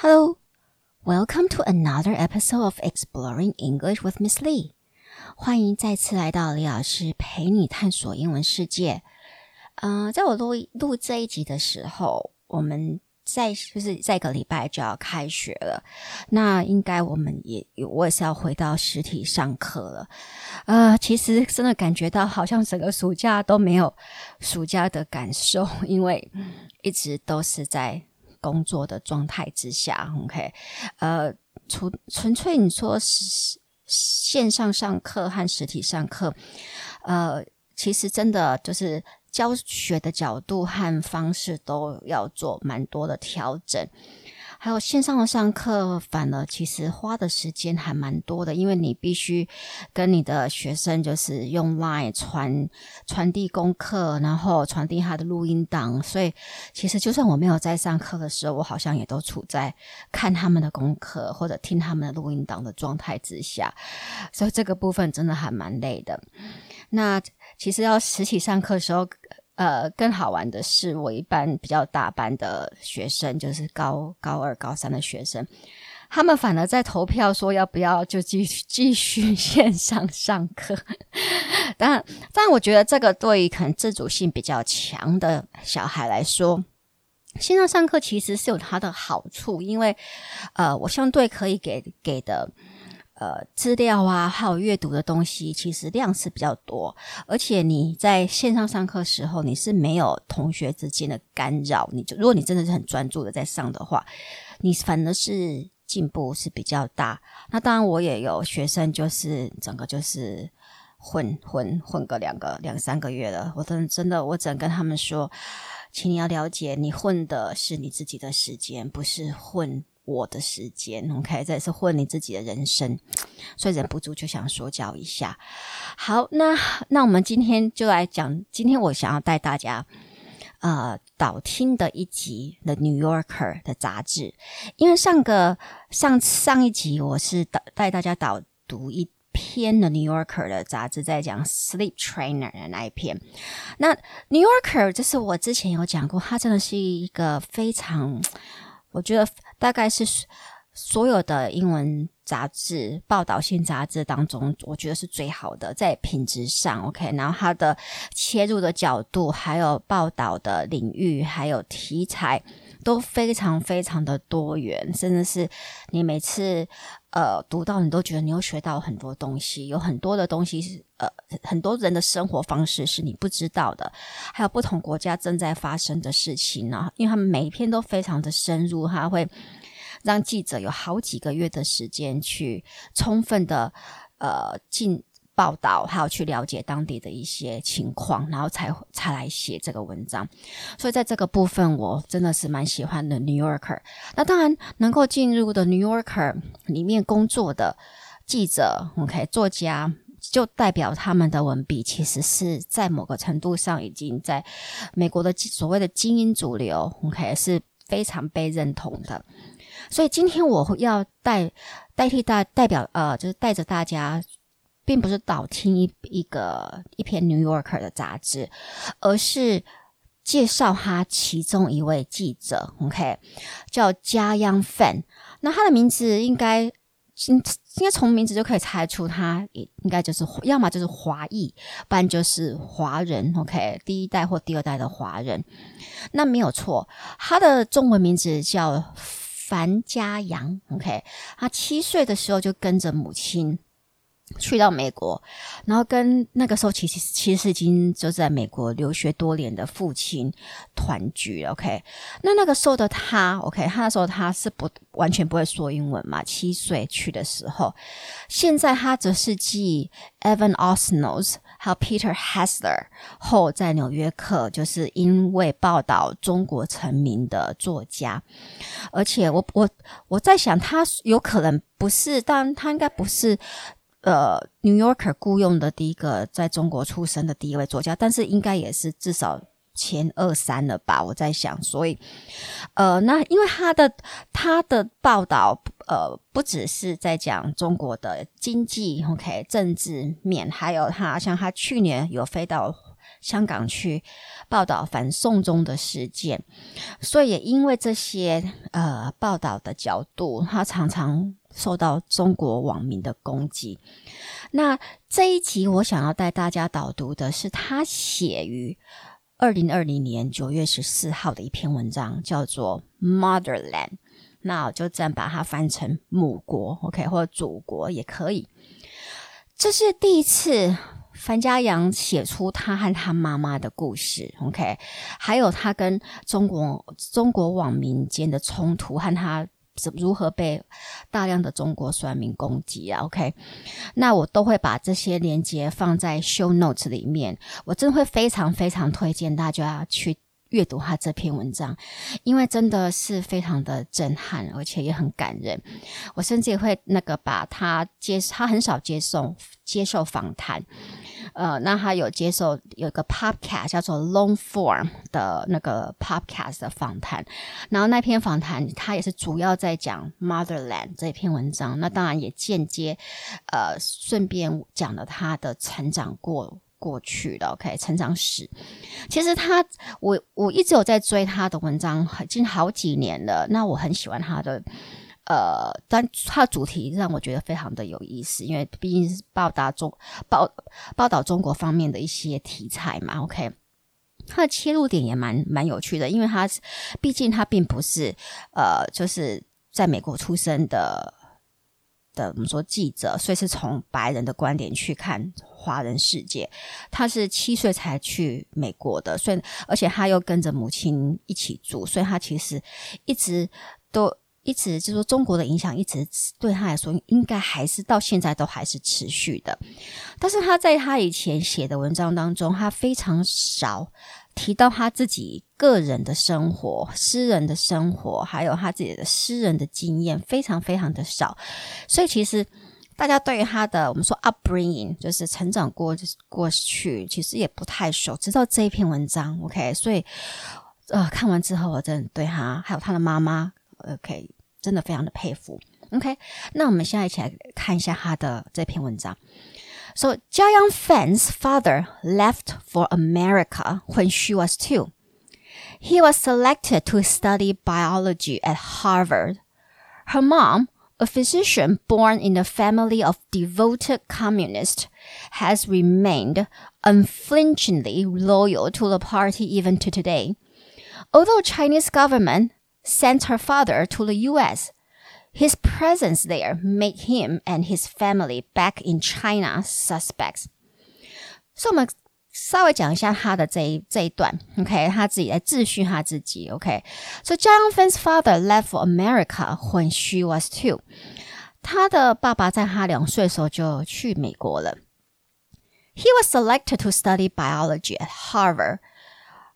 Hello, welcome to another episode of Exploring English with Miss Lee. 欢迎再次来到李老师陪你探索英文世界。嗯、呃，在我录录这一集的时候，我们在就是再一个礼拜就要开学了。那应该我们也我也是要回到实体上课了。呃，其实真的感觉到好像整个暑假都没有暑假的感受，因为一直都是在。工作的状态之下，OK，呃，纯纯粹你说线上上课和实体上课，呃，其实真的就是教学的角度和方式都要做蛮多的调整。还有线上的上课，反而其实花的时间还蛮多的，因为你必须跟你的学生就是用 Line 传传递功课，然后传递他的录音档，所以其实就算我没有在上课的时候，我好像也都处在看他们的功课或者听他们的录音档的状态之下，所以这个部分真的还蛮累的。那其实要实体上课的时候。呃，更好玩的是，我一般比较大班的学生，就是高高二、高三的学生，他们反而在投票说要不要就继续继续线上上课。但但我觉得这个对于可能自主性比较强的小孩来说，线上上课其实是有它的好处，因为呃，我相对可以给给的。呃，资料啊，还有阅读的东西，其实量是比较多，而且你在线上上课时候，你是没有同学之间的干扰。你就如果你真的是很专注的在上的话，你反而是进步是比较大。那当然，我也有学生，就是整个就是混混混个两个两三个月了。我真真的，我只能跟他们说，请你要了解，你混的是你自己的时间，不是混。我的时间，OK，这也是混你自己的人生，所以忍不住就想说教一下。好，那那我们今天就来讲，今天我想要带大家呃导听的一集《The New Yorker》的杂志，因为上个上上一集我是导带大家导读一篇《The New Yorker》的杂志，在讲 Sleep Trainer 的那一篇。那《New Yorker》就是我之前有讲过，它真的是一个非常。我觉得大概是所有的英文杂志、报道性杂志当中，我觉得是最好的，在品质上，OK。然后它的切入的角度，还有报道的领域，还有题材，都非常非常的多元，甚至是你每次呃读到，你都觉得你又学到很多东西，有很多的东西是呃很多人的生活方式是你不知道的，还有不同国家正在发生的事情呢，因为他们每一篇都非常的深入，他会让记者有好几个月的时间去充分的呃进。报道，还有去了解当地的一些情况，然后才才来写这个文章。所以在这个部分，我真的是蛮喜欢的《New Yorker》。那当然，能够进入的《New Yorker》里面工作的记者，OK，作家，就代表他们的文笔其实是在某个程度上已经在美国的所谓的精英主流，OK，是非常被认同的。所以今天我要代代替大代表，呃，就是带着大家。并不是导听一一个一篇《New Yorker》的杂志，而是介绍他其中一位记者，OK，叫加央范。那他的名字应该应应该从名字就可以猜出，他应该就是要么就是华裔，不然就是华人，OK，第一代或第二代的华人。那没有错，他的中文名字叫樊家阳，OK，他七岁的时候就跟着母亲。去到美国，然后跟那个时候其实其实已经就在美国留学多年的父亲团聚。OK，那那个时候的他，OK，他那时候他是不完全不会说英文嘛，七岁去的时候。现在他则是继 Evan Osnos 还有 Peter Hessler 后，在纽约客就是因为报道中国成名的作家。而且我我我在想，他有可能不是，但他应该不是。呃，《New Yorker》雇佣的第一个在中国出生的第一位作家，但是应该也是至少前二三了吧？我在想，所以，呃，那因为他的他的报道，呃，不只是在讲中国的经济，OK，政治面，还有他像他去年有飞到香港去报道反送中的事件，所以也因为这些呃报道的角度，他常常受到中国网民的攻击。那这一集我想要带大家导读的是他写于二零二零年九月十四号的一篇文章，叫做《Motherland》。那我就这样把它翻成母国，OK，或者祖国也可以。这是第一次樊家阳写出他和他妈妈的故事，OK，还有他跟中国中国网民间的冲突，和他如何被大量的中国酸民攻击啊，OK，那我都会把这些连接放在 show notes 里面，我真的会非常非常推荐大家去。阅读他这篇文章，因为真的是非常的震撼，而且也很感人。我甚至也会那个把他接，他很少接受接受访谈，呃，那他有接受有一个 podcast 叫做 Long Form 的那个 podcast 的访谈，然后那篇访谈他也是主要在讲 Motherland 这篇文章，那当然也间接呃顺便讲了他的成长过。过去的 OK 成长史，其实他我我一直有在追他的文章，已经好几年了。那我很喜欢他的，呃，但他主题让我觉得非常的有意思，因为毕竟是报答中报报道中国方面的一些题材嘛。OK，他的切入点也蛮蛮有趣的，因为他毕竟他并不是呃，就是在美国出生的。的我们说记者，所以是从白人的观点去看华人世界。他是七岁才去美国的，所以而且他又跟着母亲一起住，所以他其实一直都一直就是说中国的影响一直对他来说，应该还是到现在都还是持续的。但是他在他以前写的文章当中，他非常少。提到他自己个人的生活、私人的生活，还有他自己的私人的经验，非常非常的少。所以其实大家对于他的我们说 upbringing，就是成长过过去，其实也不太熟。直到这一篇文章，OK，所以呃看完之后，我真的对他还有他的妈妈，OK，真的非常的佩服。OK，那我们现在一起来看一下他的这篇文章。So Jiayang Fan's father left for America when she was two. He was selected to study biology at Harvard. Her mom, a physician born in a family of devoted communists, has remained unflinchingly loyal to the party even to today. Although Chinese government sent her father to the US, His presence there made him and his family back in China suspects. 所以，我们稍微讲一下他的这一这一段，OK？他自己来自序他自己，OK？So Jiayang Fan's father left for America when she was two. 他的爸爸在他两岁的时候就去美国了。He was selected to study biology at Harvard.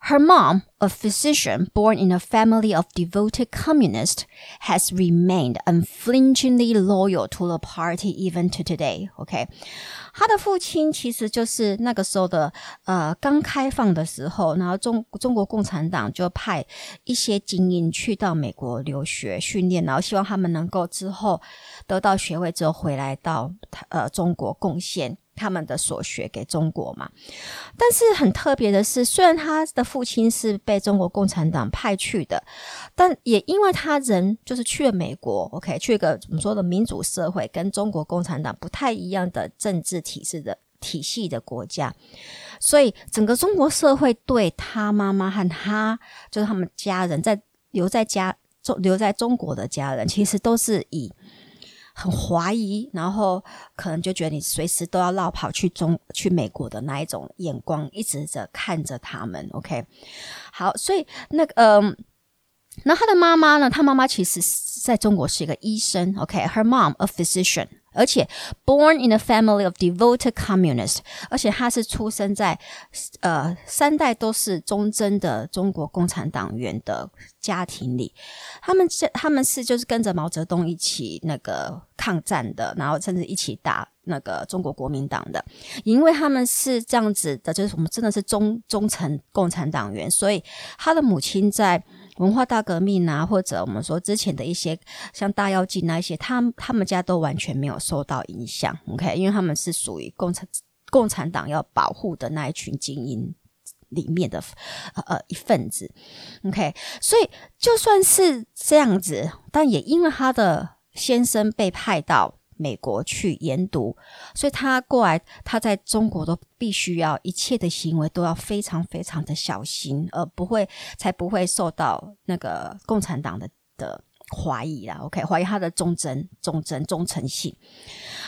Her mom, a physician born in a family of devoted communists, has remained unflinchingly loyal to the party even to today. OK，他的父亲其实就是那个时候的呃刚开放的时候，然后中中国共产党就派一些精英去到美国留学训练，然后希望他们能够之后得到学位之后回来到呃中国贡献。他们的所学给中国嘛，但是很特别的是，虽然他的父亲是被 被中国共产党派去的，但也因为他人就是去了美国，OK，去一个怎么说的民主社会，跟中国共产党不太一样的政治体制的体系的国家，所以整个中国社会对他妈妈和他就是他们家人在留在家中留在中国的家人，其实都是以。很怀疑，然后可能就觉得你随时都要落跑去中去美国的那一种眼光，一直在看着他们。OK，好，所以那个嗯，那他的妈妈呢？他妈妈其实在中国是一个医生。OK，her mom a physician。而且，born in a family of devoted communists，而且他是出生在呃三代都是忠贞的中国共产党员的家庭里。他们这他们是就是跟着毛泽东一起那个抗战的，然后甚至一起打那个中国国民党的。因为他们是这样子的，就是我们真的是忠忠诚共产党员，所以他的母亲在。文化大革命啊，或者我们说之前的一些像大跃进那一些，他他们家都完全没有受到影响，OK，因为他们是属于共产共产党要保护的那一群精英里面的呃一份子。OK，所以就算是这样子，但也因为他的先生被派到美国去研读，所以他过来，他在中国都必须要一切的行为都要非常非常的小心，而不会才不会受到那个共产党的的。怀疑啦，OK，怀疑他的忠贞、忠贞、忠诚性。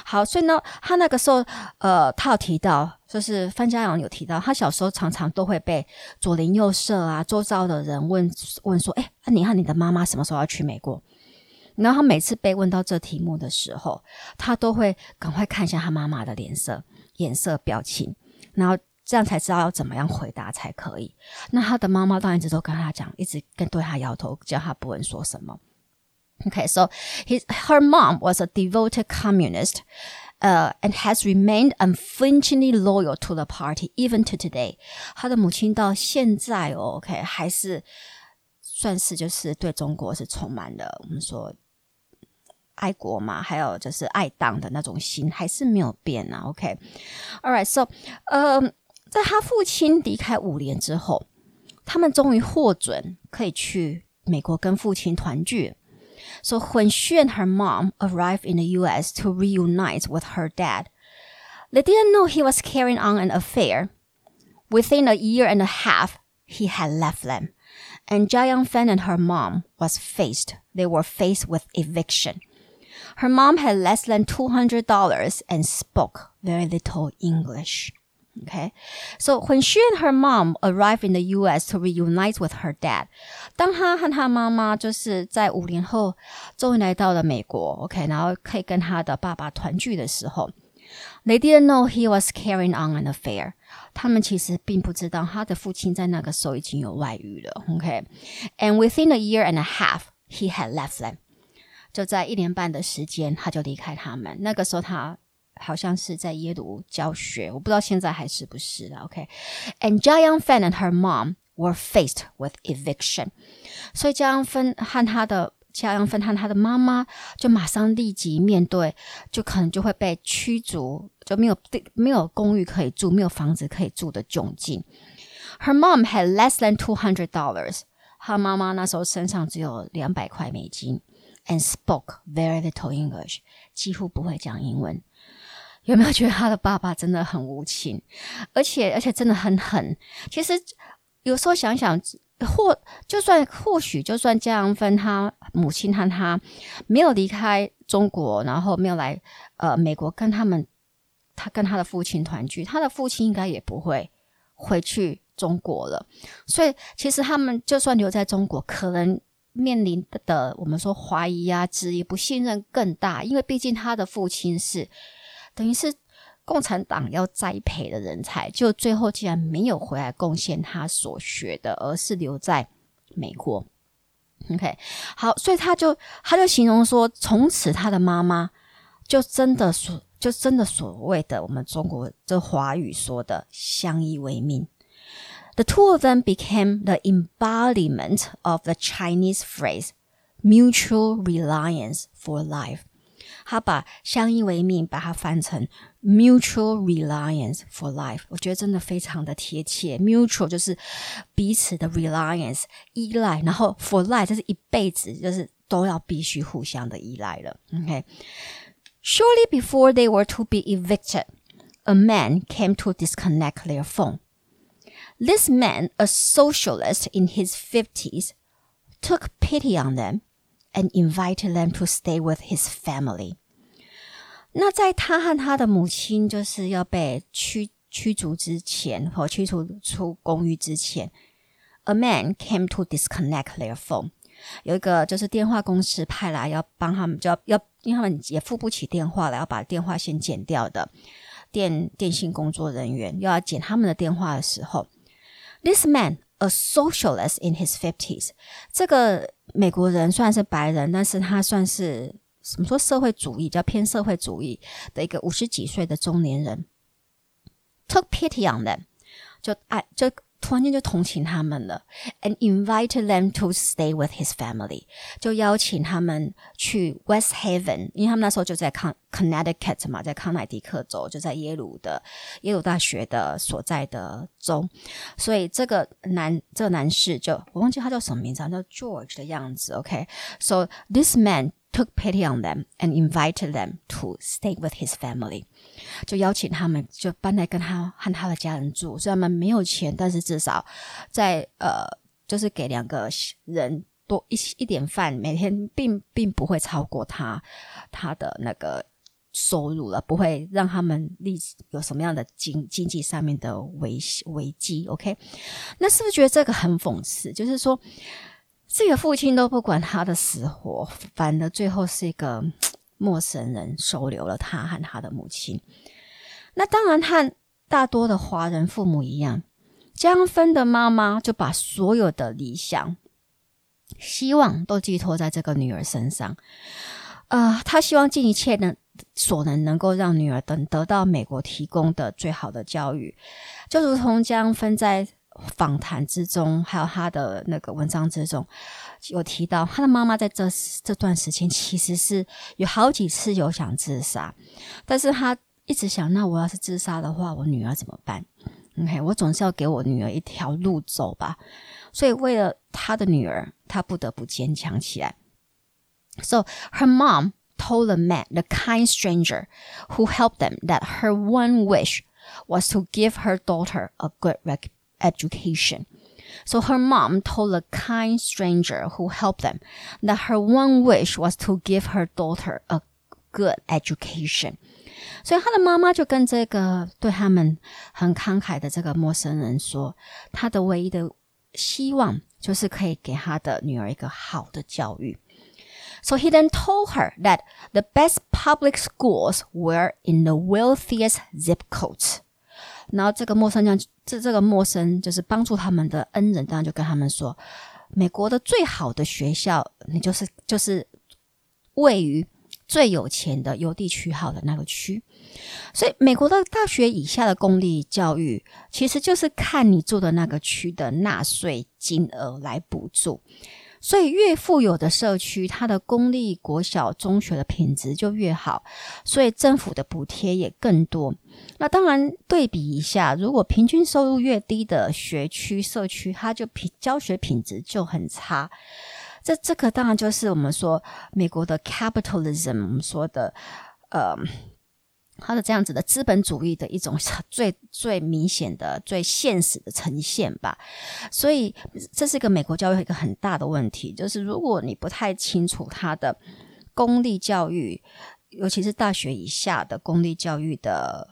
好，所以呢，他那个时候，呃，他有提到，就是范家阳有提到，他小时候常常都会被左邻右舍啊、周遭的人问问说：“哎，那你看你的妈妈什么时候要去美国？”然后他每次被问到这题目的时候，他都会赶快看一下他妈妈的脸色、颜色、表情，然后这样才知道要怎么样回答才可以。那他的妈妈当然一直都跟他讲，一直跟对他摇头，叫他不问说什么。OK，so his, her mom was a devoted communist, uh, and has remained unflinchingly loyal to the party even to today. 她的母亲到现在哦，OK，还是算是就是对中国是充满了我们说爱国嘛，还有就是爱党的那种心，还是没有变啊。OK，All right, so，呃，在他父亲离开五年之后，他们终于获准可以去美国跟父亲团聚。So when she and her mom arrived in the U.S. to reunite with her dad, they didn't know he was carrying on an affair. Within a year and a half, he had left them, and Jia Yangfen and her mom was faced. They were faced with eviction. Her mom had less than two hundred dollars and spoke very little English. Okay, so when she and her mom arrived in the U.S. to reunite with her dad，当她和她妈妈就是在五年后终于来到了美国，OK，然后可以跟她的爸爸团聚的时候，they didn't know he was carrying on an affair。他们其实并不知道他的父亲在那个时候已经有外遇了，OK，and within a year and a half he had left them。 就在一年半的时间，他就离开他们。那个时候他。好像是在耶鲁教学，我不知道现在还是不是了。OK，and、Jia Yangfen and her mom were faced with eviction，所以家杨芬和他的家杨芬和他的妈妈就马上立即面对，就可能就会被驱逐，就没有没有公寓可以住，没有房子可以住的窘境。Her mom had less than two hundred dollars，她妈妈那时候身上只有两百块美金，and spoke very little English，几乎不会讲英文。有没有觉得他的爸爸真的很无情，而且而且真的很狠？其实有时候想想，或就算或许就算这样分，他母亲和他没有离开中国，然后没有来呃美国跟他们，他跟他的父亲团聚，他的父亲应该也不会回去中国了。所以其实他们就算留在中国，可能面临的我们说怀疑啊、质疑、不信任更大，因为毕竟他的父亲是。等于是共产党要栽培的人才，就最后竟然没有回来贡献他所学的，而是留在美国。OK，好，所以他就他就形容说，从此他的妈妈就真的所就真的所谓的我们中国这华语说的相依为命。The two of them became the embodiment of the Chinese phrase "mutual reliance for life." 他把相依为命，把它翻成 mutual reliance for life，我觉得真的非常的贴切。mutual 就是彼此的 reliance 依赖，然后 for life 就是一辈子，就是都要必须互相的依赖了。OK，shortly、okay? before they were to be evicted, a man came to disconnect their phone. This man, a socialist in his fifties, took pity on them. And invited them to stay with his family。那在他和他的母亲就是要被驱驱逐之前，或驱逐出公寓之前，a man came to disconnect their phone。有一个就是电话公司派来要帮他们，就要要，因为他们也付不起电话了，要把电话线剪掉的电电信工作人员又要剪他们的电话的时候 ，this man。A socialist in his fifties，这个美国人算是白人，但是他算是怎么说社会主义，叫偏社会主义的一个五十几岁的中年人。Took pity on them，就爱就突然间就同情他们了，and invited them to stay with his family，就邀请他们去 West Haven，因为他们那时候就在康 Connecticut 嘛，在康乃狄克州，就在耶鲁的耶鲁大学的所在的州，所以这个男这个男士就我忘记他叫什么名字，叫 George 的样子，OK，so this man。Took pity on them and invited them to stay with his family，就邀请他们就搬来跟他和他的家人住。虽然他们没有钱，但是至少在呃，就是给两个人多一一点饭，每天并并不会超过他他的那个收入了，不会让他们立有什么样的经经济上面的危危机。OK，那是不是觉得这个很讽刺？就是说。这个父亲都不管他的死活，反而最后是一个 陌生人收留了他和他的母亲。那当然和大多的华人父母一样，江芬的妈妈就把所有的理想、希望都寄托在这个女儿身上。呃，她希望尽一切能所能，能够让女儿等得到美国提供的最好的教育，就如同江芬在。访谈之中，还有他的那个文章之中，有提到他的妈妈在这这段时间其实是有好几次有想自杀，但是他一直想，那我要是自杀的话，我女儿怎么办？OK，我总是要给我女儿一条路走吧。所以为了他的女儿，他不得不坚强起来。So her mom told the man, the kind stranger who helped them, that her one wish was to give her daughter a good record. Education. So her mom told a kind stranger who helped them that her one wish was to give her daughter a good education. 所以他的妈妈就跟这个对他们很慷慨的这个陌生人说，他的唯一的希望就是可以给他的女儿一个好的教育。So he then told her that the best public schools were in the wealthiest zip codes. 然后这个陌生人，这这个陌生就是帮助他们的恩人，当然就跟他们说，美国的最好的学校，你就是就是位于最有钱的邮递区号的那个区。所以美国的大学以下的公立教育，其实就是看你住的那个区的纳税金额来补助。所以越富有的社区，它的公立国小、中学的品质就越好，所以政府的补贴也更多。那当然对比一下，如果平均收入越低的学区、社区，它就品教学品质就很差。这这个当然就是我们说美国的 capitalism，我们说的呃。他的这样子的资本主义的一种 最最明显的、最现实的呈现吧，所以这是一个美国教育一个很大的问题，就是如果你不太清楚他的公立教育，尤其是大学以下的公立教育的，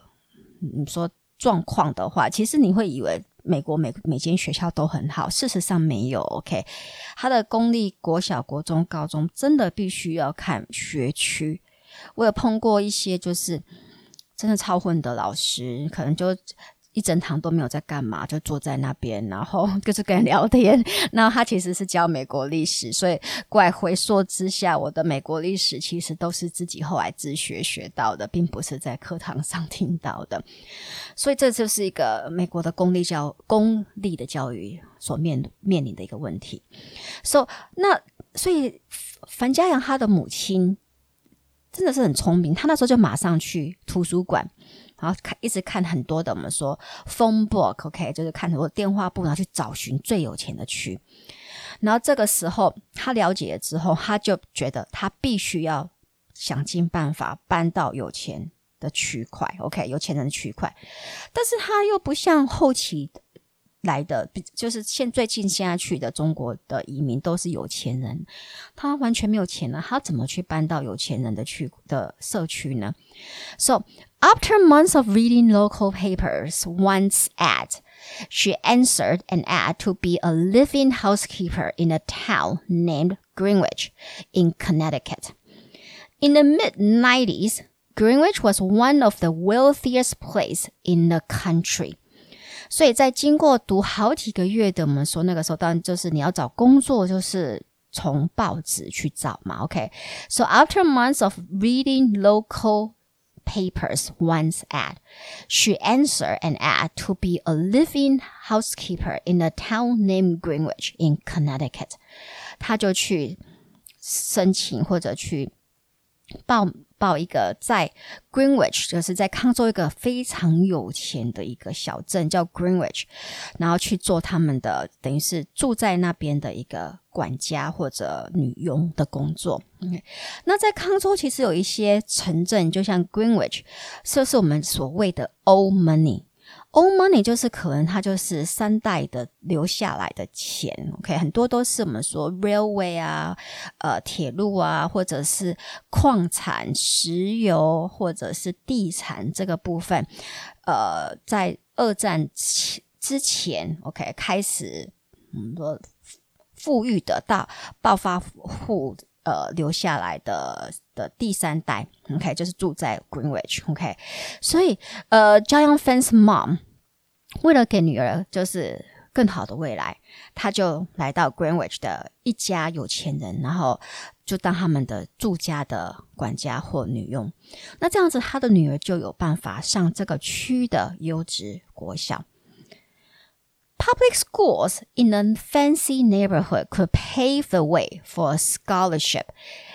你说状况的话，其实你会以为美国每每间学校都很好，事实上没有。OK，他的公立国小、国中、高中真的必须要看学区。我有碰过一些就是。真的超混的老师，可能就一整堂都没有在干嘛，就坐在那边，然后 就是跟人聊天。然后他其实是教美国历史，所以怪回溯之下，我的美国历史其实都是自己后来自学学到的，并不是在课堂上听到的。所以这就是一个美国的公立教公立的教育所面面临的一个问题。So 那所以樊家阳他的母亲。真的是很聪明，他那时候就马上去图书馆，然后看一直看很多的我们说 phone book，OK，就是看很多电话簿，然后去找寻最有钱的区。然后这个时候他了解了之后，他就觉得他必须要想尽办法搬到有钱的区块，OK，有钱人的区块。但是他又不像后期。来的，就是现最近现在去的中国的移民都是有钱人，他完全没有钱了，他怎么去搬到有钱人的区的社区呢？So after months of reading local papers, once ad, she answered an ad to be a living housekeeper in a town named Greenwich in Connecticut. In the mid nineties, Greenwich was one of the wealthiest place in the country. 所以在经过读好几个月的，我们说那个时候，当然就是你要找工作，就是从报纸去找嘛。OK，so、after months of reading local papers once ad. She answered an ad to be a living housekeeper in a town named Greenwich in Connecticut. 她就去申请或者去报。报一个在 Greenwich，就是在康州一个非常有钱的一个小镇，叫 Greenwich，然后去做他们的等于是住在那边的一个管家或者女佣的工作。ok 那在康州其实有一些城镇，就像 Greenwich，这是我们所谓的 Old Money。Old money 就是可能它就是三代的留下来的钱，OK，很多都是我们说 railway 啊，呃，铁路啊，或者是矿产、石油或者是地产这个部分，呃，在二战前之前，OK，开始我们说富裕的大暴发户。呃，留下来的的第三代，OK，就是住在 Greenwich，OK，所以呃，Jiang Fan's mom 为了给女儿就是更好的未来，她就来到 Greenwich 的一家有钱人，然后就当他们的住家的管家或女佣。那这样子，他的女儿就有办法上这个区的优质国小。Public schools in a fancy neighborhood could pave the way for a scholarship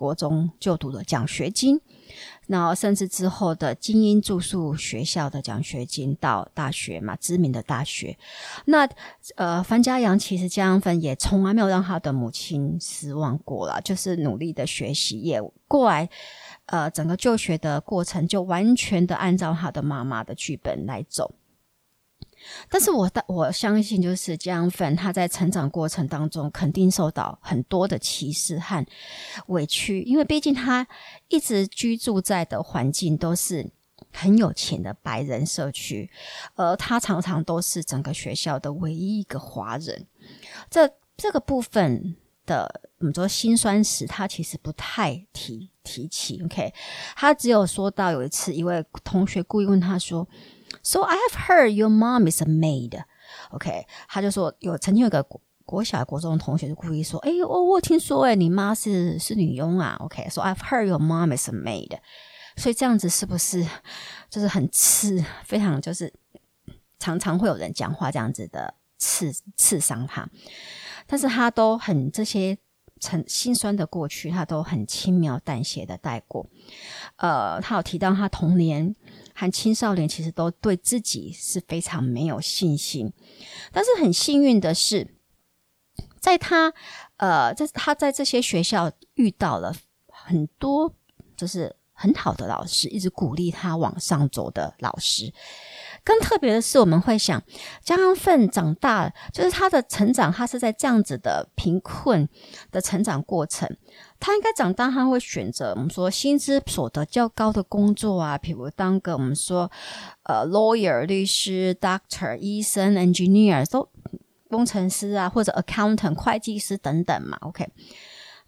国中就读的奖学金。然后，甚至之后的精英住宿学校的奖学金到大学嘛，知名的大学。那呃，樊家阳其实江芬也从来没有让他的母亲失望过了，就是努力的学习，也过来呃，整个就学的过程就完全的按照他的妈妈的剧本来走。但是我我相信，就是江粉他在成长过程当中肯定受到很多的歧视和委屈，因为毕竟他一直居住在的环境都是很有钱的白人社区，而他常常都是整个学校的唯一一个华人。这这个部分的我们说辛酸史，他其实不太提提起。OK，他只有说到有一次，一位同学故意问他说。So I have heard your mom is a maid. OK，他就说有曾经有个国国小国中的同学就故意说，哎，我我听说哎，你妈是是女佣啊。OK，So I've heard your mom is a maid. 所以这样子是不是就是很刺？非常就是常常会有人讲话这样子的刺刺伤他，但是他都很这些。很心酸的过去，他都很轻描淡写的带过。呃，他有提到他童年和青少年其实都对自己是非常没有信心，但是很幸运的是，在他呃，在他在这些学校遇到了很多就是很好的老师，一直鼓励他往上走的老师。更特别的是，我们会想，江奋长大，就是他的成长，他是在这样子的贫困的成长过程。他应该长大，他会选择我们说薪资所得较高的工作啊，比如当个我们说呃 lawyer 律师、doctor 医生、engineer 都工程师啊，或者 accountant 会计师等等嘛。OK，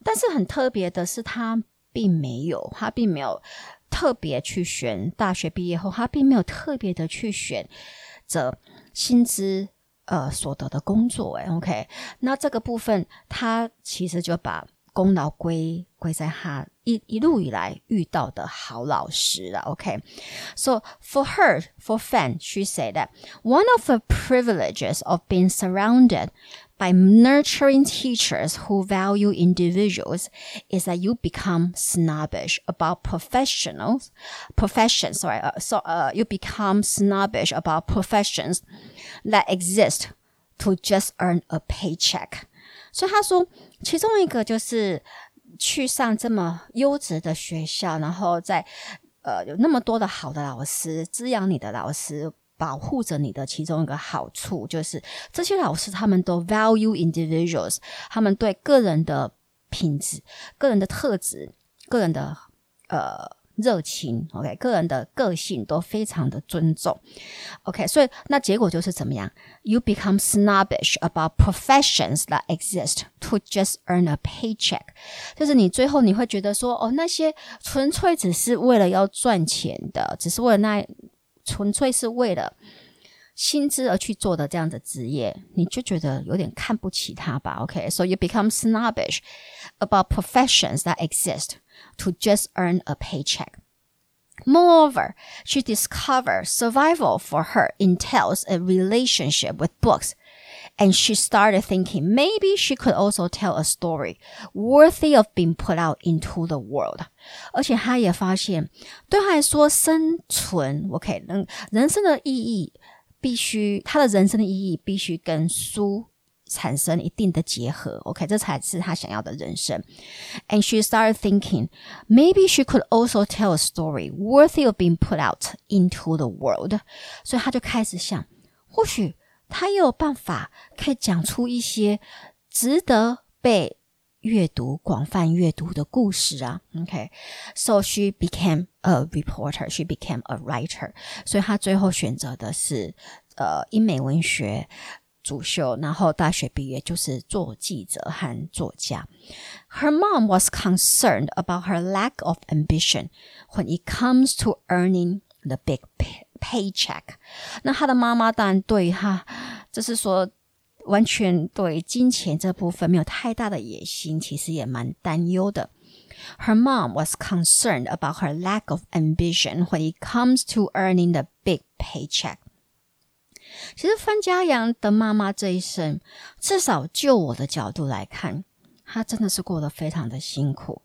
但是很特别的是，他并没有，他并没有。特别去选大学毕业后，他并没有特别的去选择薪资呃所得的工作。诶 OK，那这个部分他其实就把功劳归归在他一一路以来遇到的好老师了。OK，so for her, for Fan, she said that one of the privileges of being surrounded By nurturing teachers who value individuals, is that you become snobbish about professionals, professions. Sorry, uh, so uh, you become snobbish about professions that exist to just earn a paycheck. 所以他说，其中一个就是去上这么优质的学校，然后在呃有那么多的好的老师滋养你的老师。 保护着你的其中一个好处，就是这些老师他们都 value individuals，他们对个人的品质、个人的特质、个人的呃热情，OK，个人的个性都非常的尊重，OK，所以那结果就是怎么样？You become snobbish about professions that exist to just earn a paycheck，就是你最后你会觉得说，哦，那些纯粹只是为了要赚钱的，只是为了那纯粹是为了薪资而去做的这样的职业，你就觉得有点看不起他吧？OK，so you become snobbish about professions that exist。to just earn a paycheck. Moreover, she discovered survival for her entails a relationship with books. And she started thinking maybe she could also tell a story worthy of being put out into the world. 而且她也发现，对她来说，生存 OK，人人生的意义必须，她的人生的意义必须跟书。产生一定的结合，OK，这才是他想要的人生。And she started thinking, maybe she could also tell a story worthy of being put out into the world。所以他就开始想，或许 他也有办法可以讲出一些值得被阅读、广泛阅读的故事啊。OK，so she became a reporter, she became a writer。所以他最后选择的是呃英美文学。主修，然后大学毕业就是做记者和作家。Her mom was concerned about her lack of ambition when it comes to earning the big pay paycheck。那他的妈妈当然对她，就是说完全对金钱这部分没有太大的野心，其实也蛮担忧的。Her mom was concerned about her lack of ambition when it comes to earning the big paycheck。其实范家阳的妈妈这一生，至少就我的角度来看，她真的是过得非常的辛苦。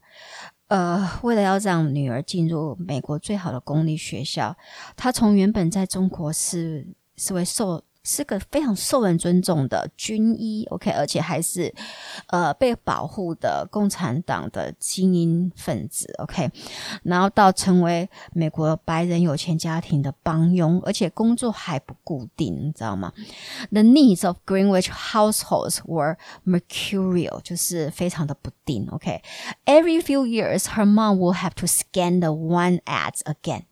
呃，为了要让女儿进入美国最好的公立学校，她从原本在中国是是位受。是个非常受人尊重的军医，OK，而且还是呃被保护的共产党的精英分子，OK，然后到成为美国白人有钱家庭的帮佣，而且工作还不固定，你知道吗？The needs of Greenwich households were mercurial，就是非常的不定，OK，Every few years, her mom will have to scan the one ads again.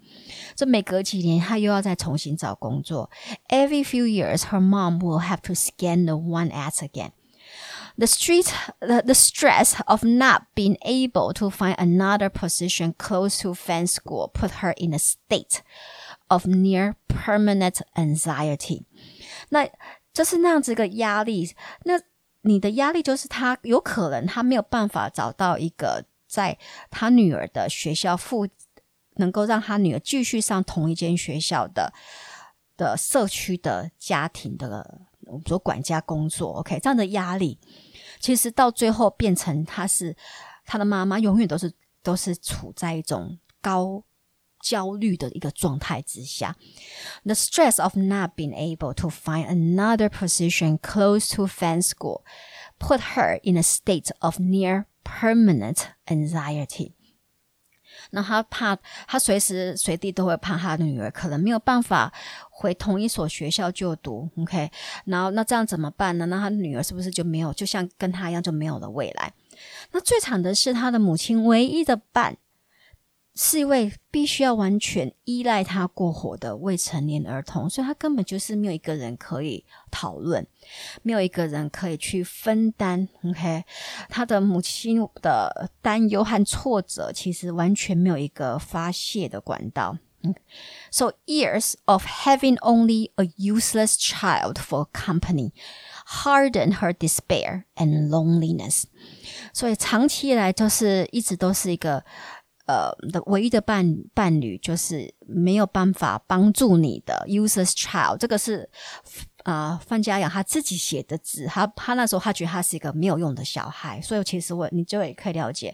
这每隔几年，她又要再重新找工作。Every few years, her mom will have to scan the want ads again. The street, the, the stress of not being able to find another position close to fan school put her in a state of near permanent anxiety. 那就是那样子一个压力。那你的压力就是她有可能她没有办法找到一个在她女儿的学校附。 能够让他女儿继续上同一间学校的的社区的家庭的，我们说管家工作，OK，这样的压力，其实到最后变成他是他的妈妈，永远都是都是处在一种高焦虑的一个状态之下。The stress of not being able to find another position close to fan school put her in a state of near permanent anxiety. 那他怕，他随时随地都会怕他的女儿可能没有办法回同一所学校就读，OK？然后那这样怎么办呢？那他女儿是不是就没有，就像跟他一样就没有了未来？那最惨的是他的母亲唯一的伴。是一位必须要完全依赖他过活的未成年儿童，所以他根本就是没有一个人可以讨论，没有一个人可以去分担。OK，他的母亲的担忧和挫折，其实完全没有一个发泄的管道。So years of having only a useless child for company hardened her despair and loneliness。所以长期以来就是一直都是一个。呃，的唯一的伴伴侣就是没有办法帮助你的 useless child。这个是啊、范嘉阳他自己写的字。他他那时候他觉得他是一个没有用的小孩，所以其实我你就也可以了解，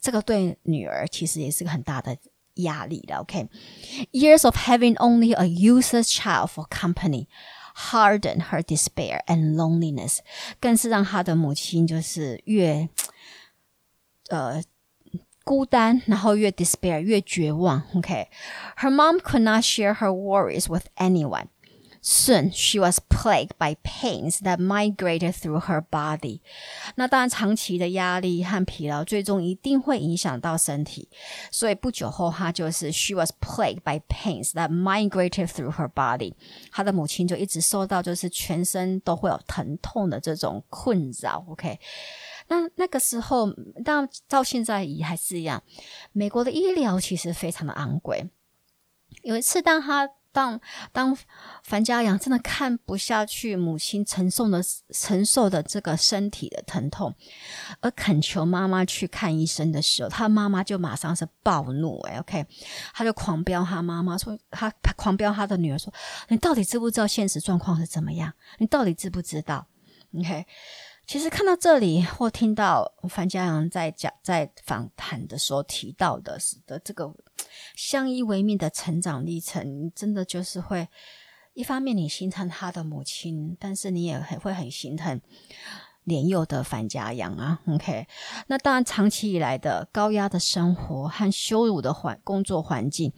这个对女儿其实也是个很大的压力的。OK，years、of having only a useless child for company hardened her despair and loneliness，更是让他的母亲就是越呃。孤单，然后越 despair，越绝望。OK，her mom could not share her worries with anyone, Soon she was plagued by pains that migrated through her body。那当然，长期的压力和疲劳最终一定会影响到身体。所以不久后，她就是 she was plagued by pains that migrated through her body。她的母亲就一直受到就是全身都会有疼痛的这种困扰。OK， 那那个时候，到到现在也还是一样，美国的医疗其实非常的昂贵。有一次，当他当当樊家阳真的看不下去母亲承受的承受的这个身体的疼痛，而恳求妈妈去看医生的时候，他妈妈就马上是暴怒，哎，OK，他就狂飙他妈妈说，他狂飙他的女儿说，你到底知不知道现实状况是怎么样？你到底知不知道？OK。其实看到这里，或听到樊家阳在讲在访谈的时候提到的是的这个相依为命的成长历程，真的就是会一方面你心疼他的母亲，但是你也很会很心疼年幼的樊家阳啊。OK，那当然长期以来的高压的生活和羞辱的环工作环境，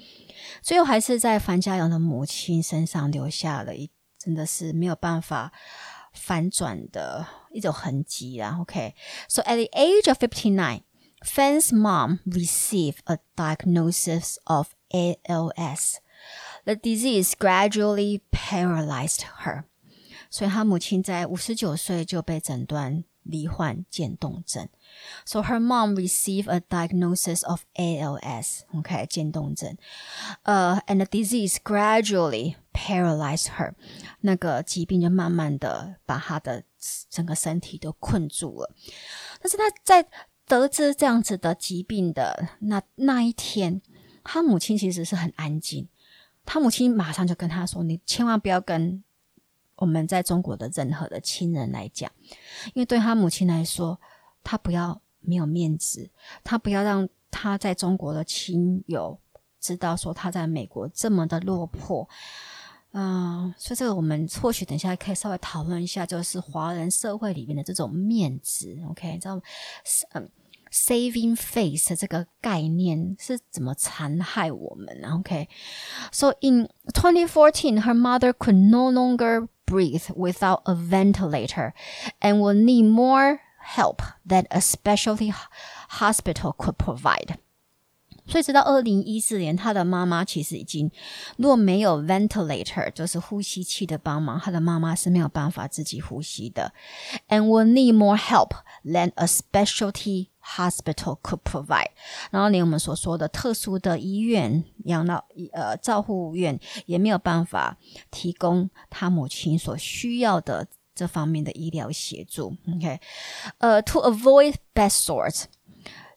最后还是在樊家阳的母亲身上留下了一真的是没有办法。反转的一种痕迹啦，OK。So at the age of fifty-nine, Phan's mom received a diagnosis of ALS. The disease gradually paralyzed her. 所以她母亲在五十九岁就被诊断 罹患渐冻症。So her mom received a diagnosis of ALS. OK，渐冻症。呃、，and the disease gradually paralyzed her，那个疾病就慢慢的把她的整个身体都困住了。但是她在得知这样子的疾病的那那一天，她母亲其实是很安静。他母亲马上就跟他说：“你千万不要跟我们在中国的任何的亲人来讲，因为对他母亲来说，她不要没有面子，她不要让她在中国的亲友知道说她在美国这么的落魄。”嗯，所以这个我们或许等一下可以稍微讨论一下，就是华人社会里面的这种面子，OK？你知道，嗯，saving face 这个概念是怎么残害我们？OK？So in twenty fourteen，her mother could no longer breathe without a ventilator and will need more help than a specialty hospital could provide. 所以直到二零一四年，他的妈妈其实已经，如果没有 ventilator，就是呼吸器的帮忙，他的妈妈是没有办法自己呼吸的。And will need more help than a specialty hospital could provide。然后连我们所说的特殊的医院、养老呃照护院也没有办法提供他母亲所需要的这方面的医疗协助。OK，呃、，to avoid bad sorts。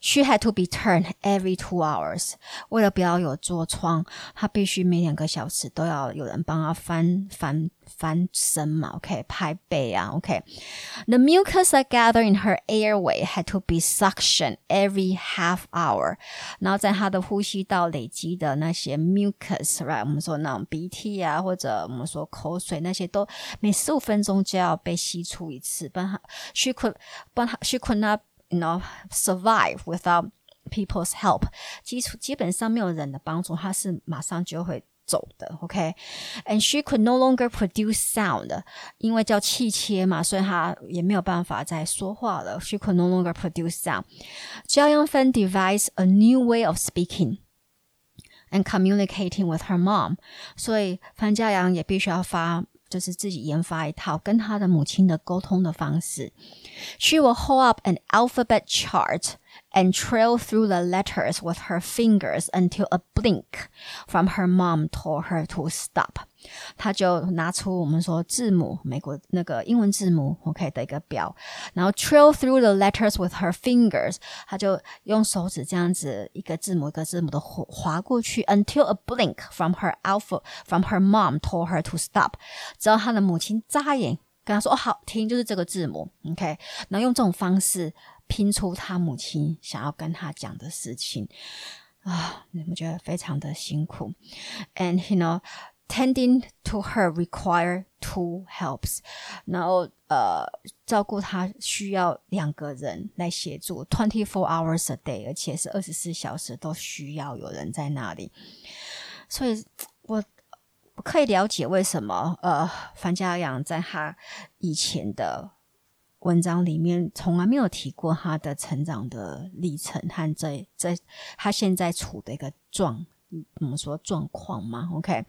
She had to be turned every two hours。为了不要有痤疮，她必须每两个小时都要有人帮她翻翻翻身嘛。OK，拍背啊。OK，the mucus that gathered in her airway had to be suction every half hour。然后在她的呼吸道累积的那些 mucus，right？我们说那种鼻涕啊，或者我们说口水那些，都每十五分钟就要被吸出一次。帮她，she could，帮她，she could not。You know, survive without people's help，基础基本上没有人的帮助，他是马上就会走的。OK，and she could no longer produce sound，因为叫气切嘛，所以她也没有办法再说话了。She could no longer produce sound。焦阳芬 devised a new way of speaking and communicating with her mom，所以樊家阳也必须要发。 就是自己研发一套跟他的母亲的沟通的方式。She will hold up an alphabet chart and trail through the letters with her fingers until a blink from her mom told her to stop. 她就拿出我们说字母，美国那个英文字母，OK 的一个表，然后 trail through the letters with her fingers，她就用手指这样子一个字母一个字母的划过去，until a blink from her alpha from her mom told her to stop，直到她的母亲眨眼跟她说：“哦，好，停，就是这个字母，OK。”然后用这种方式。 拼出他母亲想要跟他讲的事情啊，你们觉得非常的辛苦。And you know, tending to her require two helps。然后呃，照顾他需要两个人来协助，twenty four hours a day，而且是二十四小时都需要有人在那里。所以我可以了解为什么呃，樊家阳在他以前的文章里面从来没有提过他的成长的历程和在在他现在处的一个状，怎么说状况嘛？OK。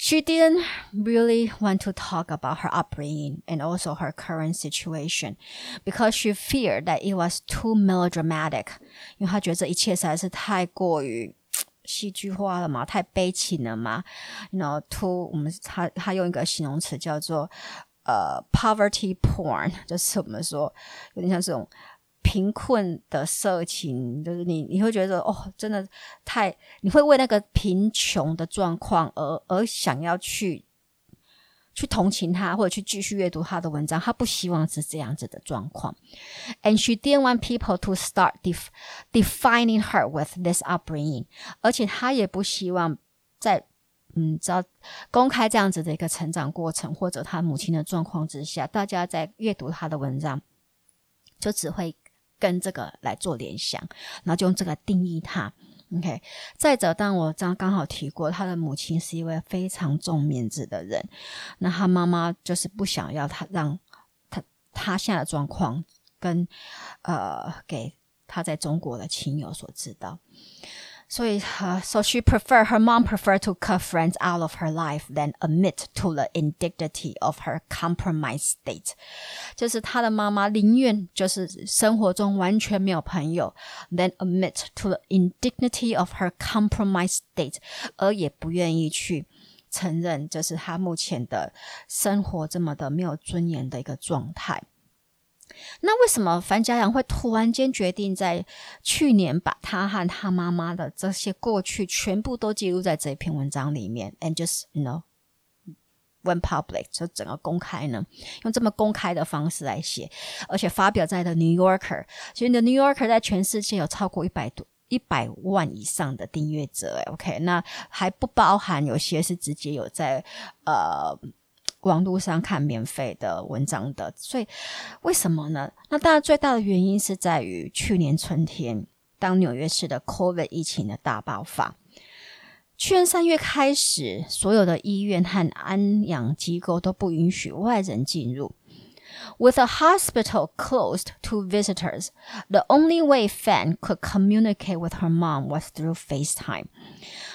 She didn't really want to talk about her upbringing and also her current situation because she feared that it was too melodramatic. 因为她觉得这一切实在是太过于戏剧化了嘛，太悲情了嘛。You know, too 我们她她用一个形容词叫做呃 poverty porn，就是我们说有点像这种。贫困的色情，就是你你会觉得哦，真的太，你会为那个贫穷的状况而而想要去去同情他，或者去继续阅读他的文章。他不希望是这样子的状况。And she didn't want people to start def defining her with this upbringing，而且他也不希望在嗯，知道公开这样子的一个成长过程，或者他母亲的状况之下，大家在阅读他的文章，就只会。跟这个来做联想，然后就用这个定义他。OK，再者，当我刚刚好提过，他的母亲是一位非常重面子的人，那他妈妈就是不想要他让他他现在的状况跟呃给他在中国的亲友所知道。所以，呃，so she prefer her mom prefer to cut friends out of her life than admit to the indignity of her compromised state。就是他的妈妈宁愿就是生活中完全没有朋友，than admit to the indignity of her compromised state，而也不愿意去承认，就是他目前的生活这么的没有尊严的一个状态。 那为什么樊家阳会突然间决定在去年把他和他妈妈的这些过去全部都记录在这篇文章里面，and just you know went public 就整个公开呢？用这么公开的方式来写，而且发表在的 New Yorker，所以 The New Yorker 在全世界有超过一百多一百万以上的订阅者，OK，那还不包含有些是直接有在呃。网络上看免费的文章的，所以为什么呢？那当然最大的原因是在于去年春天，当纽约市的 COVID 疫情的大爆发，去年三月开始，所有的医院和安养机构都不允许外人进入。With a hospital closed to visitors, the only way Fan could communicate with her mom was through FaceTime。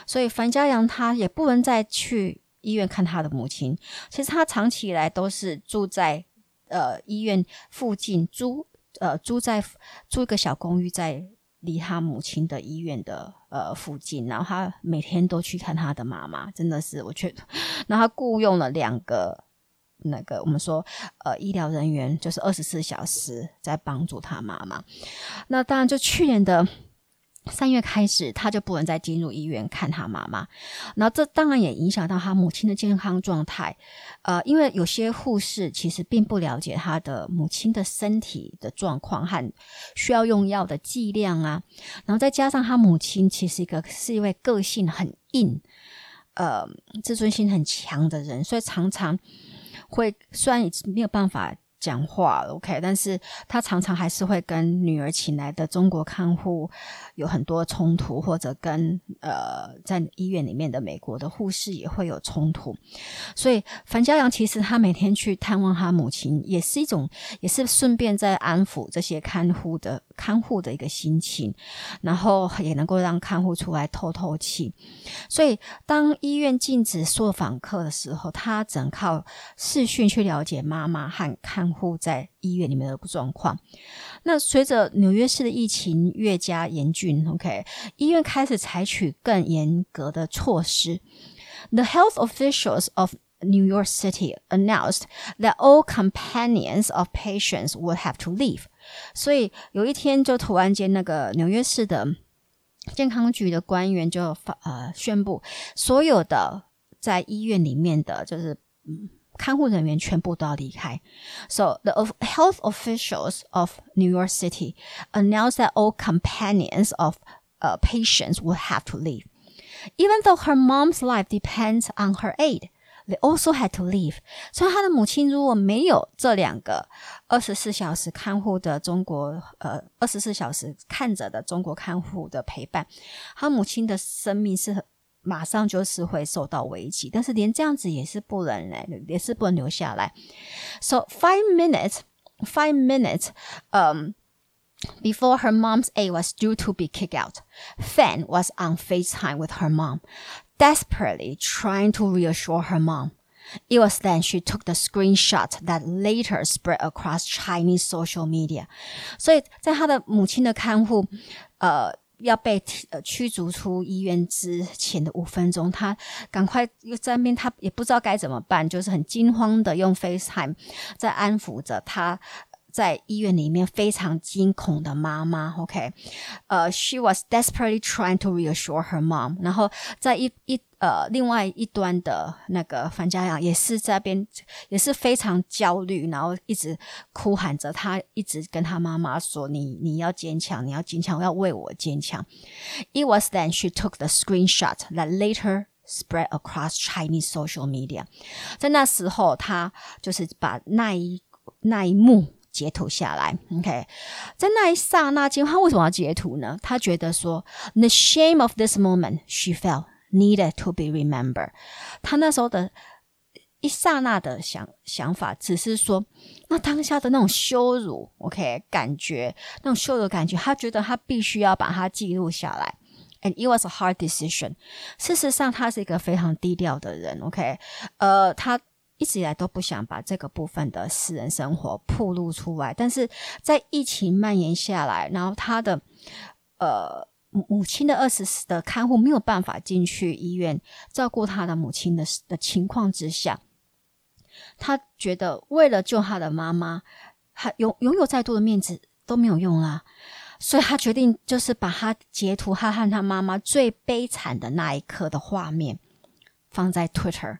所以樊家阳他也不能再去。医院看他的母亲，其实他长期以来都是住在呃医院附近租呃租在租一个小公寓，在离他母亲的医院的呃附近，然后他每天都去看他的妈妈，真的是我觉得，然后他雇佣了两个那个我们说呃医疗人员，就是二十四小时在帮助他妈妈。那当然，就去年的。三月开始，他就不能再进入医院看他妈妈，然后这当然也影响到他母亲的健康状态。呃，因为有些护士其实并不了解他的母亲的身体的状况和需要用药的剂量啊。然后再加上他母亲其实一个是一位个性很硬、呃自尊心很强的人，所以常常会虽然没有办法。讲话，OK，但是他常常还是会跟女儿请来的中国看护有很多冲突，或者跟呃在医院里面的美国的护士也会有冲突。所以樊家阳其实他每天去探望他母亲，也是一种，也是顺便在安抚这些看护的看护的一个心情，然后也能够让看护出来透透气。所以当医院禁止做访客的时候，他只能靠视讯去了解妈妈和看。护在医院里面的状况。那随着纽约市的疫情越加严峻，OK，医院开始采取更严格的措施。The health officials of New York City announced that all companions of patients would have to leave。所以有一天就突然间，那个纽约市的健康局的官员就发呃宣布，所有的在医院里面的就是嗯。看护人员全部都要离开。So the health officials of New York City announced that all companions of uh, patients would have to leave. Even though her mom's life depends on her aid, they also had to leave. 所以她的母亲如果没有这两个二十四小时看护的中国，呃，二十四小时看着的中国看护的陪伴，她母亲的生命是 马上就是会受到危机。但是连这样子也是不能来，也是不能留下来。So five minutes, five minutes, um, before her mom's aide was due to be kicked out, Fan was on FaceTime with her mom, desperately trying to reassure her mom. It was then she took the screenshot that later spread across Chinese social media. 所以在她的母亲的看护，呃， 要被呃驱逐出医院之前的五分钟，他赶快又在那边，他也不知道该怎么办，就是很惊慌的用 FaceTime 在安抚着他。在医院里面非常惊恐的妈妈，OK，呃、uh,，she was desperately trying to reassure her mom。然后在一一呃另外一端的那个范家阳也是在边也是非常焦虑，然后一直哭喊着，他一直跟他妈妈说：“你你要坚强，你要坚强，要为我坚强。” It was then she took the screenshot that later spread across Chinese social media。在那时候，他就是把那一那一幕。 截图下来，OK，在那一刹那间，他为什么要截图呢？他觉得说，the shame of this moment she felt needed to be remembered。他那时候的一刹那的想想法，只是说，那当下的那种羞辱，OK，感觉那种羞辱感觉，他觉得他必须要把它记录下来。And it was a hard decision。事实上，他是一个非常低调的人，OK，呃，他。一直以来都不想把这个部分的私人生活暴露出来，但是在疫情蔓延下来，然后他的呃母亲的二十四的看护没有办法进去医院照顾他的母亲的的情况之下，他觉得为了救他的妈妈，还拥拥有再多的面子都没有用啦，所以他决定就是把他截图他和他妈妈最悲惨的那一刻的画面放在 Twitter。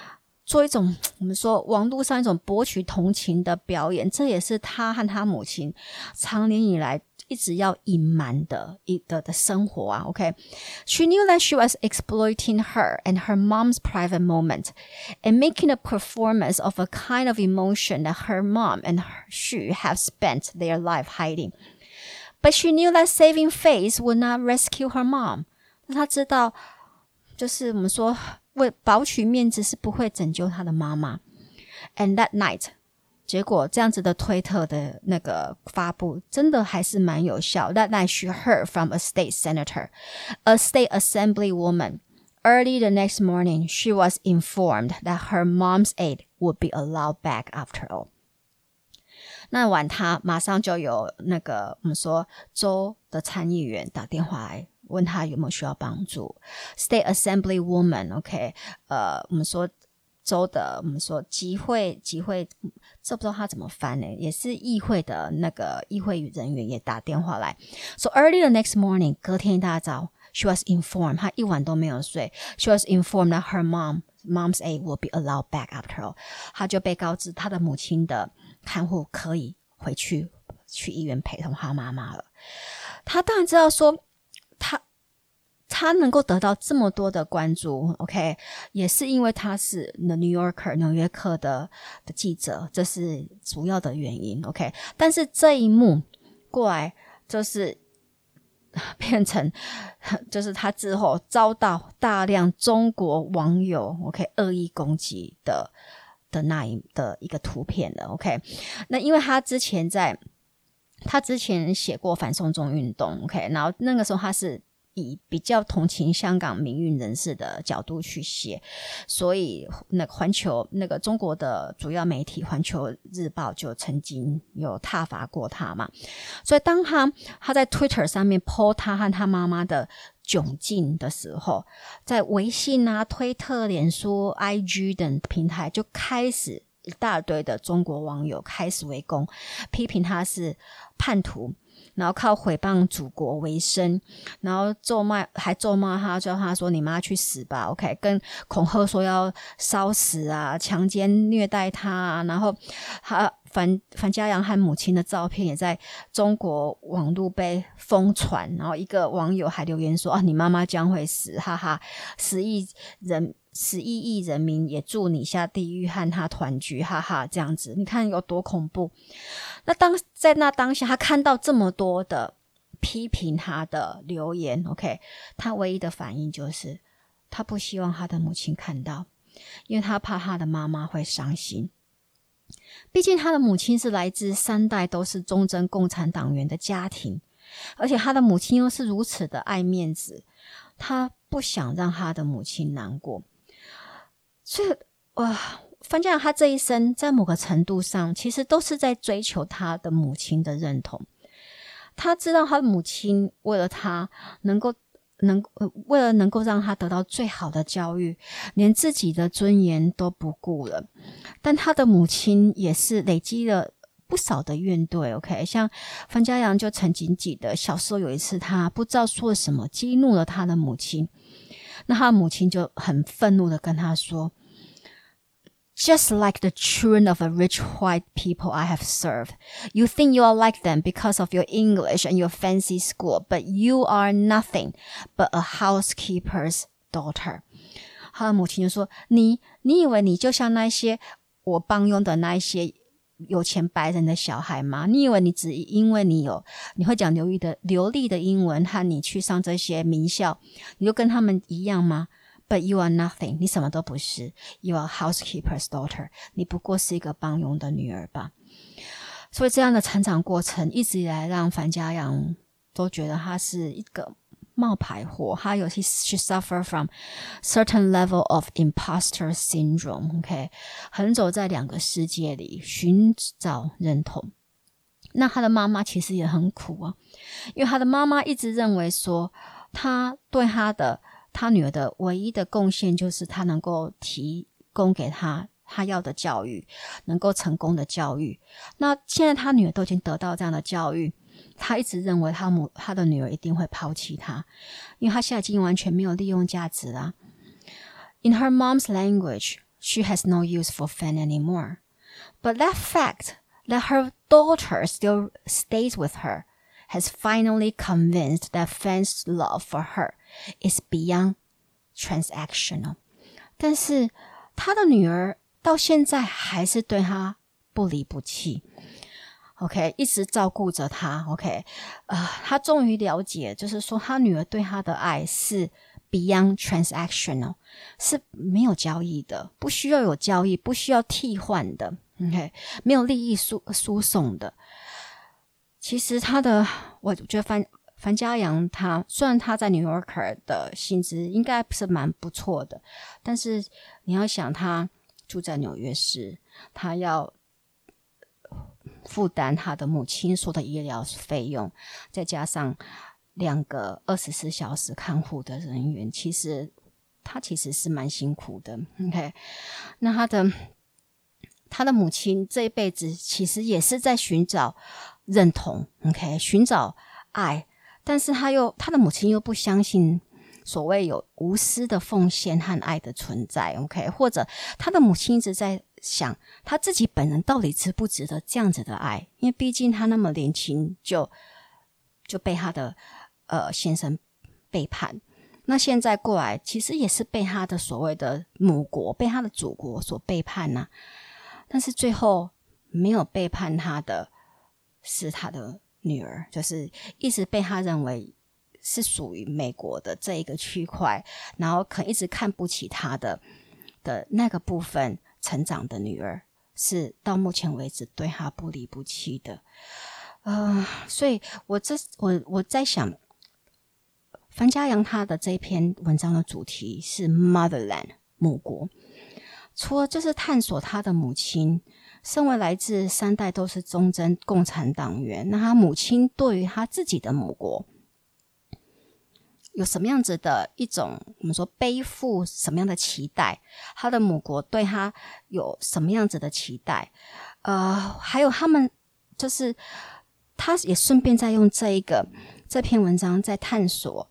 做一种我们说网络上一种博取同情的表演，这也是他和他母亲长年以来一直要隐瞒的一的的生活啊。OK，she、okay? knew that she was exploiting her and her mom's private moment and making a performance of a kind of emotion that her mom and her, she have spent their life hiding. But she knew that saving face would not rescue her mom. 她知道，就是我们说。 为保取面子是不会拯救他的妈妈。And that night，结果这样子的推特的那个发布，真的还是蛮有效。That night she heard from a state senator, a state assembly woman. Early the next morning, she was informed that her mom's aid would be allowed back after all. 那晚，他马上就有那个我们说州的参议员打电话来。问他有没有需要帮助？State Assembly Woman，OK，、呃，我们说州的，我们说集会，集会，这不知道他怎么翻呢？也是议会的那个议会人员也打电话来。So early the next morning，隔天一大早，She was informed，她一晚都没有睡。She was informed that her mom mom's aid will be allowed back after all。她就被告知她的母亲的看护可以回去去医院陪同她妈妈了。她当然知道说。他能够得到这么多的关注，OK，也是因为他是 The New Yorker 纽约客的的记者，这是主要的原因，OK。但是这一幕过来，就是 变成，就是他之后遭到大量中国网友 OK 恶意攻击的的那一的一个图片了，OK。那因为他之前在。他之前写过反送中运动，OK，然后那个时候他是以比较同情香港民运人士的角度去写，所以那环球那个中国的主要媒体《环球日报》就曾经有挞伐过他嘛，所以当他他在 Twitter 上面 po 他和他妈妈的窘境的时候，在微信啊、推特、脸书、IG 等平台就开始。一大堆的中国网友开始围攻，批评他是叛徒，然后靠毁谤祖国为生，然后咒骂还咒骂他，叫他说你妈去死吧，OK，跟恐吓说要烧死啊，强奸虐待他啊，然后他樊樊家阳和母亲的照片也在中国网络被疯传，然后一个网友还留言说啊，你妈妈将会死，哈哈，十亿人。十一亿人民也祝你下地狱和他团聚，哈哈，这样子，你看有多恐怖？那当在那当下，他看到这么多的批评他的留言，OK，他唯一的反应就是他不希望他的母亲看到，因为他怕他的妈妈会伤心。毕竟他的母亲是来自三代都是忠贞共产党员的家庭，而且他的母亲又是如此的爱面子，他不想让他的母亲难过。所以，哇，樊家阳他这一生在某个程度上，其实都是在追求他的母亲的认同。他知道他的母亲为了他能够能，为了能够让他得到最好的教育，连自己的尊严都不顾了。但他的母亲也是累积了不少的怨怼。OK，像樊家阳就曾经记得小时候有一次，他不知道说了什么，激怒了他的母亲。那他母亲就很愤怒的跟他说。Just like the children of a rich white people I have served, you think you are like them because of your English and your fancy school, but you are nothing but a housekeeper's daughter. 他的母亲就说：“你你以为你就像那些我帮佣的那一些有钱白人的小孩吗？你以为你只因为你有你会讲流利的流利的英文和你去上这些名校，你就跟他们一样吗？” But you are nothing，你什么都不是。You are housekeeper's daughter，你不过是一个帮佣的女儿吧。所以这样的成长过程一直以来让樊家阳都觉得他是一个冒牌货，他有去 suffer from certain level of imposter syndrome。OK，横走在两个世界里寻找认同。那他的妈妈其实也很苦啊，因为他的妈妈一直认为说他对他的。他女儿的唯一的贡献就是他能够提供给他他要的教育，能够成功的教育。那现在他女儿都已经得到这样的教育，他一直认为他母他的女儿一定会抛弃他，因为他现在已经完全没有利用价值了。In her mom's language, she has no use for Fan anymore. But that fact that her daughter still stays with her has finally convinced that Fan's love for her. Is beyond transactional，但是他的女儿到现在还是对他不离不弃，OK，一直照顾着他，OK，呃，他终于了解，就是说他女儿对他的爱是 beyond transactional，是没有交易的，不需要有交易，不需要替换的，OK，没有利益输输送的。其实他的，我觉得翻。樊家阳他虽然他在 New Yorker 的薪资应该是蛮不错的，但是你要想他住在纽约市，他要负担他的母亲所的医疗费用，再加上两个二十四小时看护的人员，其实他其实是蛮辛苦的。OK，那他的他的母亲这一辈子其实也是在寻找认同，OK，寻找爱。但是他又，他的母亲又不相信所谓有无私的奉献和爱的存在，OK？或者他的母亲一直在想，他自己本人到底值不值得这样子的爱？因为毕竟他那么年轻就就被他的呃先生背叛，那现在过来其实也是被他的所谓的母国、被他的祖国所背叛呐、但是最后没有背叛他的是他的。女儿就是一直被他认为是属于美国的这一个区块，然后可一直看不起他的的那个部分成长的女儿，是到目前为止对他不离不弃的。呃，所以我这我我在想，樊家阳他的这篇文章的主题是 Motherland 母国，除了就是探索他的母亲。身为来自三代都是忠贞共产党员，那他母亲对于他自己的母国有什么样子的一种我们说背负什么样的期待？他的母国对他有什么样子的期待？呃，还有他们就是他也顺便在用这一个这篇文章在探索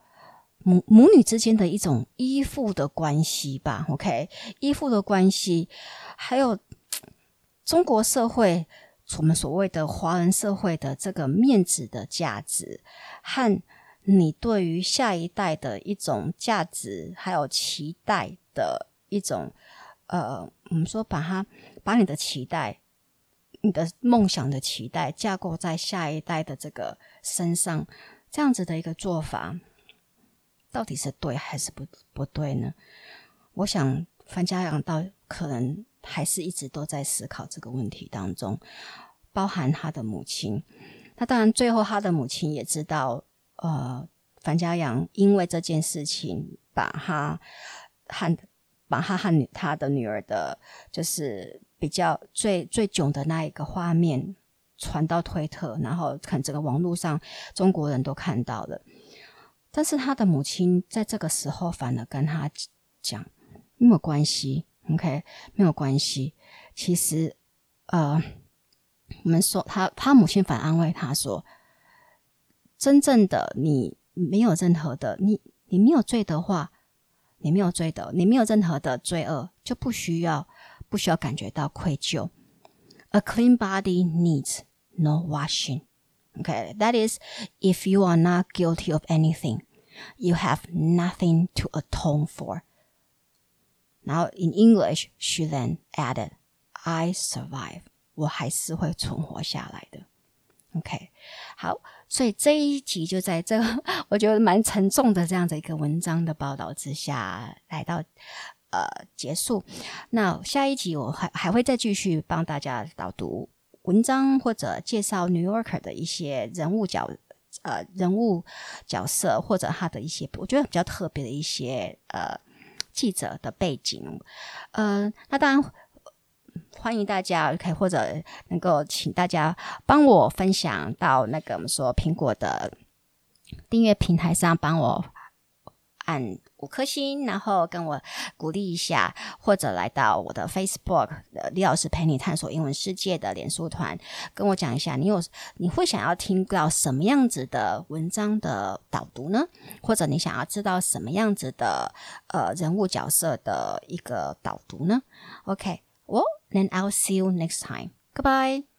母母女之间的一种依附的关系吧。OK，依附的关系，还有中国社会我们所谓的华人社会的这个面子的价值，和你对于下一代的一种价值还有期待的一种呃，我们说把它把你的期待。你的梦想的期待架构在下一代的这个身上，这样子的一个做法，到底是对还是不不对呢？我想樊家阳倒可能还是一直都在思考这个问题当中，包含他的母亲。那当然，最后他的母亲也知道，呃，樊家阳因为这件事情把他和把他和他的女儿的，就是。比较最最囧的那一个画面传到推特，然后看整个网络上中国人都看到了。但是他的母亲在这个时候反而跟他讲没有关系 ，OK，没有关系。其实，呃，我们说他他母亲反而安慰他说：“真正的你没有任何的你你没有罪的话，你没有罪的，你没有任何的罪恶，就不需要。”不需要感觉到愧疚。A clean body needs no washing. Okay, that is, if you are not guilty of anything, you have nothing to atone for. 然后 in English, she then added, "I survive. 我还是会存活下来的。OK，好，所以这一集就在这我觉得蛮沉重的这样的一个文章的报道之下来到。呃，结束。那下一集我还还会再继续帮大家导读文章，或者介绍《New Yorker》的一些人物角呃人物角色，或者他的一些我觉得比较特别的一些呃记者的背景。呃，那当然欢迎大家可以或者能够请大家帮我分享到那个我们说苹果的订阅平台上，帮我按。五颗星，然后跟我鼓励一下，或者来到我的 Facebook，李老师陪你探索英文世界的脸书团，跟我讲一下，你有你会想要听到什么样子的文章的导读呢？或者你想要知道什么样子的呃人物角色的一个导读呢？OK，well then I'll see you next time. Goodbye.